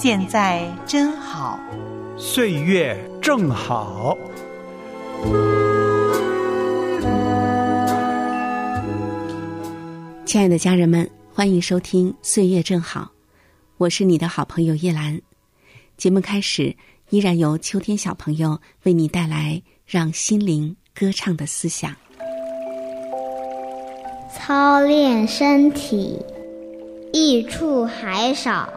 现在真好，岁月正好。亲爱的家人们，欢迎收听《岁月正好》，我是你的好朋友叶兰。节目开始，依然由秋天小朋友为你带来让心灵歌唱的思想。操练身体，益处还少，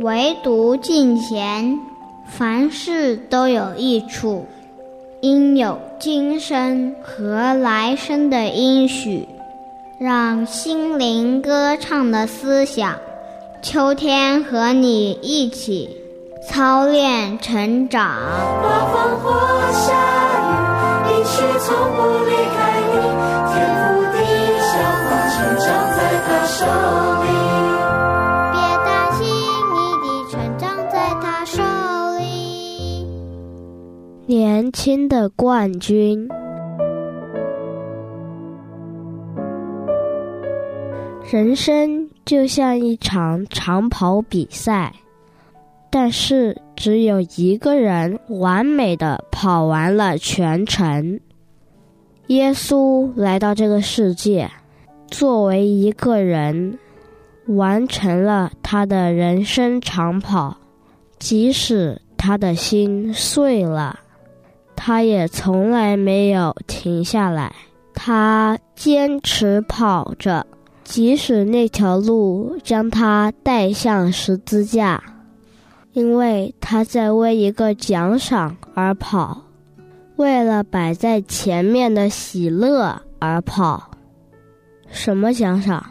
唯独近前，凡事都有益处。应有今生和来生的应许，让心灵歌唱的思想，秋天和你一起操练成长。刮风或下雨，一起从不离开你，天赋地小花成长在他手新的冠军，人生就像一场长跑比赛，但是只有一个人完美的跑完了全程。耶稣来到这个世界，作为一个人，完成了他的人生长跑，即使他的心碎了。他也从来没有停下来，他坚持跑着，即使那条路将他带向十字架，因为他在为一个奖赏而跑，为了摆在前面的喜乐而跑。什么奖赏？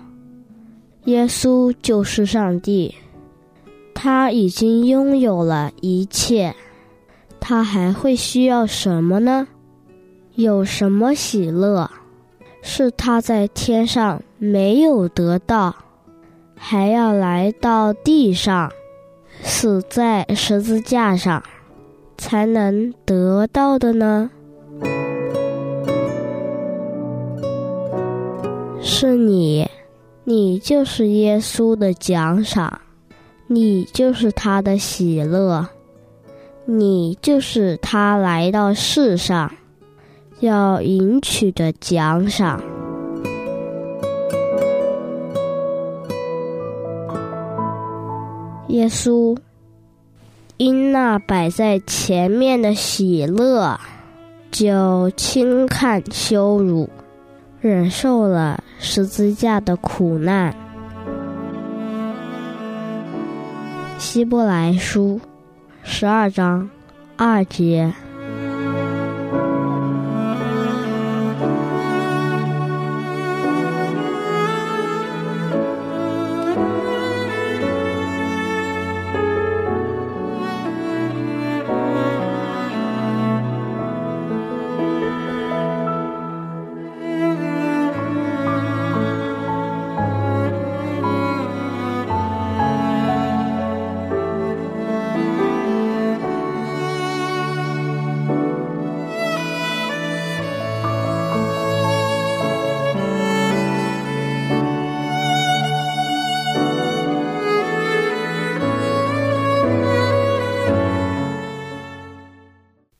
耶稣就是上帝，他已经拥有了一切。他还会需要什么呢？有什么喜乐，是他在天上没有得到，还要来到地上，死在十字架上，才能得到的呢？是你，你就是耶稣的奖赏，你就是他的喜乐。你就是他来到世上要迎取的奖赏。耶稣因那摆在前面的喜乐，就轻看羞辱，忍受了十字架的苦难。希伯来书。十二章二节。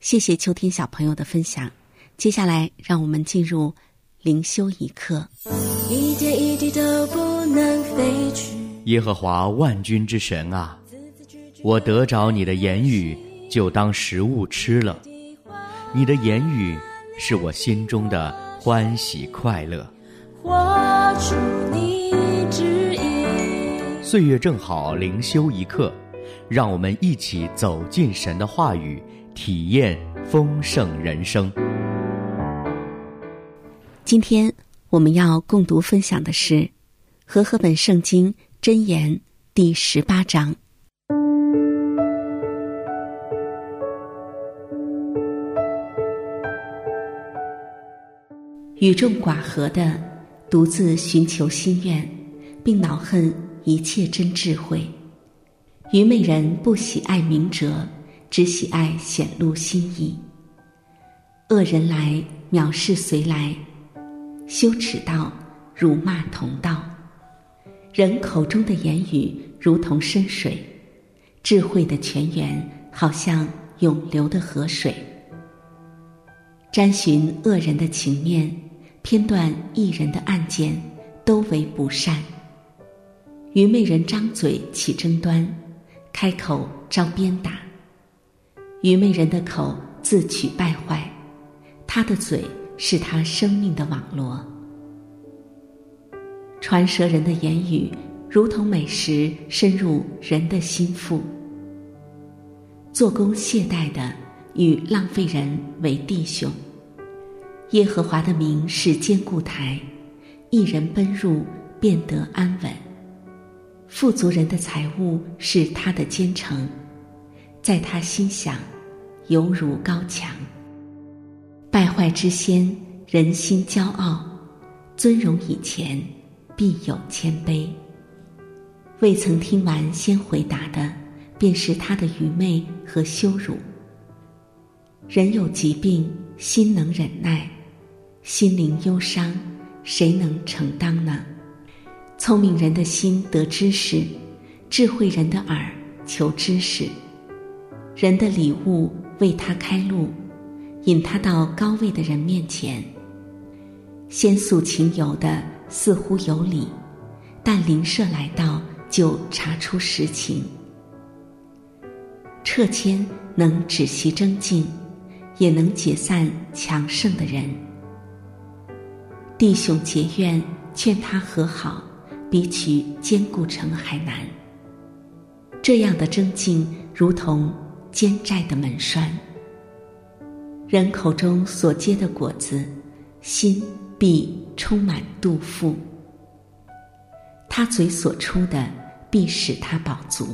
谢谢秋天小朋友的分享。接下来，让我们进入灵修一刻。一点一滴都不能飞去。耶和华万军之神啊，我得着你的言语，就当食物吃了。你的言语是我心中的欢喜快乐。画出你。岁月正好，灵修一刻，让我们一起走进神的话语。体验丰盛人生。今天我们要共读分享的是《和合本圣经真言》第十八章。与众寡合的，独自寻求心愿，并恼恨一切真智慧；愚昧人不喜爱明哲，只喜爱显露心意。恶人来，藐视随来；羞耻道，辱骂同道。人口中的言语如同深水，智慧的泉源好像涌流的河水。沾寻恶人的情面，偏断一人的案件，都为不善。愚昧人张嘴起争端，开口招鞭打。愚昧人的口自取败坏，他的嘴是他生命的网罗。传舌人的言语，如同美食深入人的心腹。做工懈怠的与浪费人为弟兄。耶和华的名是坚固台，一人奔入便得安稳。富足人的财物是他的坚城，在他心想，犹如高墙。败坏之先，人心骄傲；尊荣以前，必有谦卑。未曾听完先回答的，便是他的愚昧和羞辱。人有疾病，心能忍耐。心灵忧伤，谁能承担呢？聪明人的心得知识，智慧人的耳求知识。人的礼物为他开路，引他到高位的人面前。先诉情由的似乎有理，但邻舍来到就查出实情。撤迁能止息争竞，也能解散强盛的人。弟兄结怨，劝他和好，比取坚固城还难。这样的争竞，如同奸债的门栓。人口中所结的果子，心必充满肚腹。他嘴所出的，必使他饱足。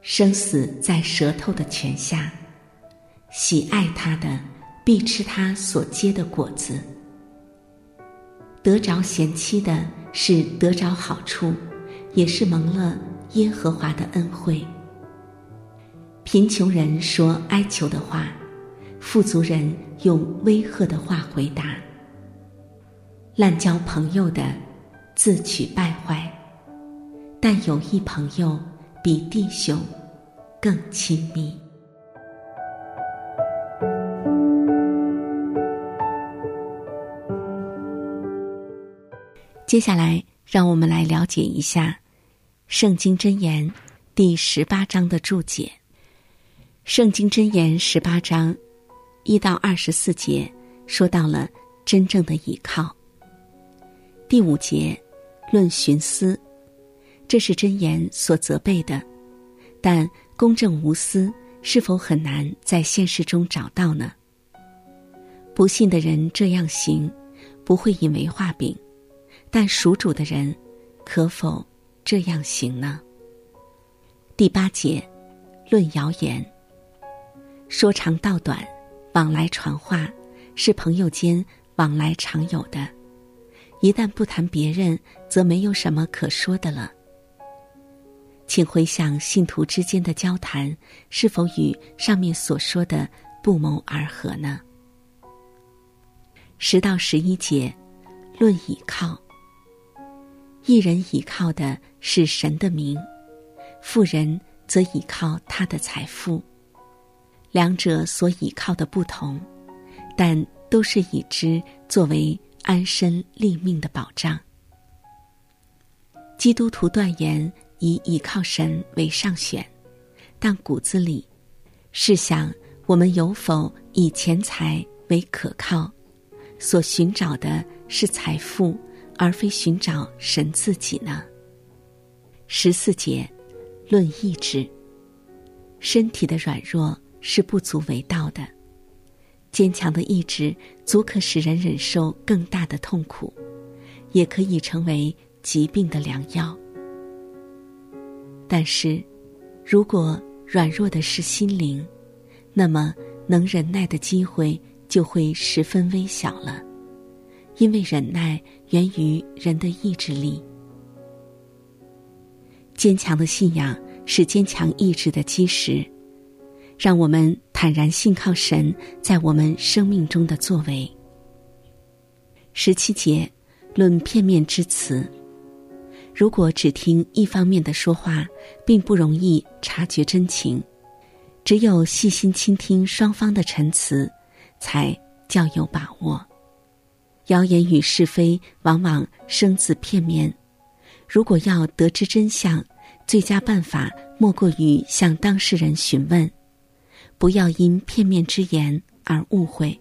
生死在舌头的泉下，喜爱他的。必吃他所结的果子。得着贤妻的是得着好处，也是蒙了耶和华的恩惠。贫穷人说哀求的话，富足人用威吓的话回答。滥交朋友的自取败坏，但有一朋友比弟兄更亲密。接下来，让我们来了解一下《圣经真言》第十八章的注解。《圣经箴言》十八章一到二十四节说到了真正的倚靠。第五节论寻思，这是箴言所责备的，但公正无私是否很难在现实中找到呢？不信的人这样行，不会以为画饼。但属主的人，可否这样行呢？第八节，论谣言。说长道短，往来传话，是朋友间往来常有的。一旦不谈别人，则没有什么可说的了。请回想信徒之间的交谈，是否与上面所说的不谋而合呢？十到十一节，论倚靠。一人倚靠的是神的名，富人则倚靠他的财富。两者所倚靠的不同，但都是以之作为安身立命的保障。基督徒断言以倚靠神为上选，但骨子里，试想我们有否以钱财为可靠？所寻找的是财富。而非寻找神自己呢？十四节论意志，身体的软弱是不足为道的，坚强的意志足可使人忍受更大的痛苦，也可以成为疾病的良药。但是，如果软弱的是心灵，那么能忍耐的机会就会十分微小了，因为忍耐源于人的意志力。坚强的信仰是坚强意志的基石，让我们坦然信靠神在我们生命中的作为。十七节论片面之词，如果只听一方面的说话，并不容易察觉真情。只有细心倾听双方的陈词，才较有把握。谣言与是非往往生自片面，如果要得知真相，最佳办法莫过于向当事人询问，不要因片面之言而误会，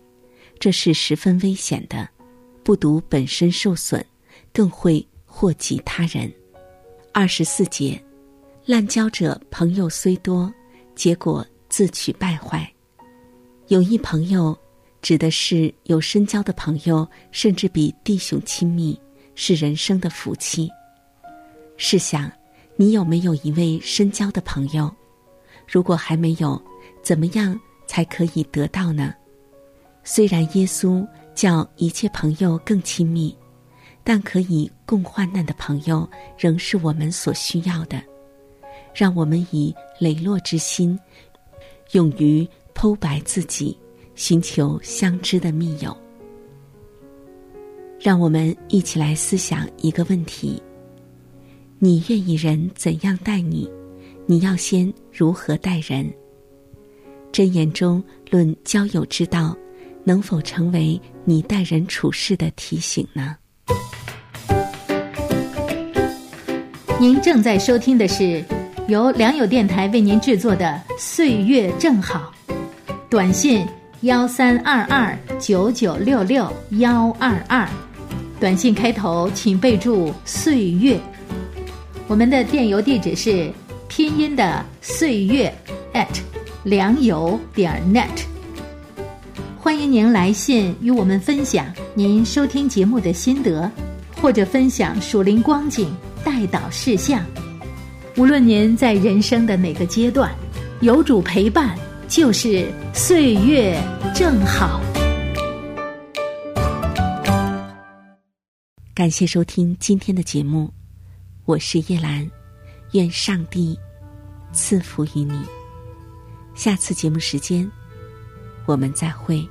这是十分危险的。不独本身受损，更会祸及他人。二十四节，滥交者朋友虽多，结果自取败坏。有一朋友，指的是有深交的朋友，甚至比弟兄亲密，是人生的福气。试想，你有没有一位深交的朋友？如果还没有，怎么样才可以得到呢？虽然耶稣。叫一切朋友更亲密，但可以共患难的朋友仍是我们所需要的。让我们以磊落之心，勇于剖白自己，寻求相知的密友。让我们一起来思想一个问题：你愿意人怎样待你？你要先如何待人？箴言中论交友之道。能否成为你待人处事的提醒呢？您正在收听的是由良友电台为您制作的《岁月正好》，短信幺三二二九九六六幺二二，短信开头请备注“岁月”。我们的电邮地址是拼音的“岁月 ”at 良友点 net。欢迎您来信与我们分享您收听节目的心得，或者分享属灵光景、带导事项。无论您在人生的哪个阶段，有主陪伴就是岁月正好。感谢收听今天的节目，我是叶兰，愿上帝赐福于你。下次节目时间。我们再会。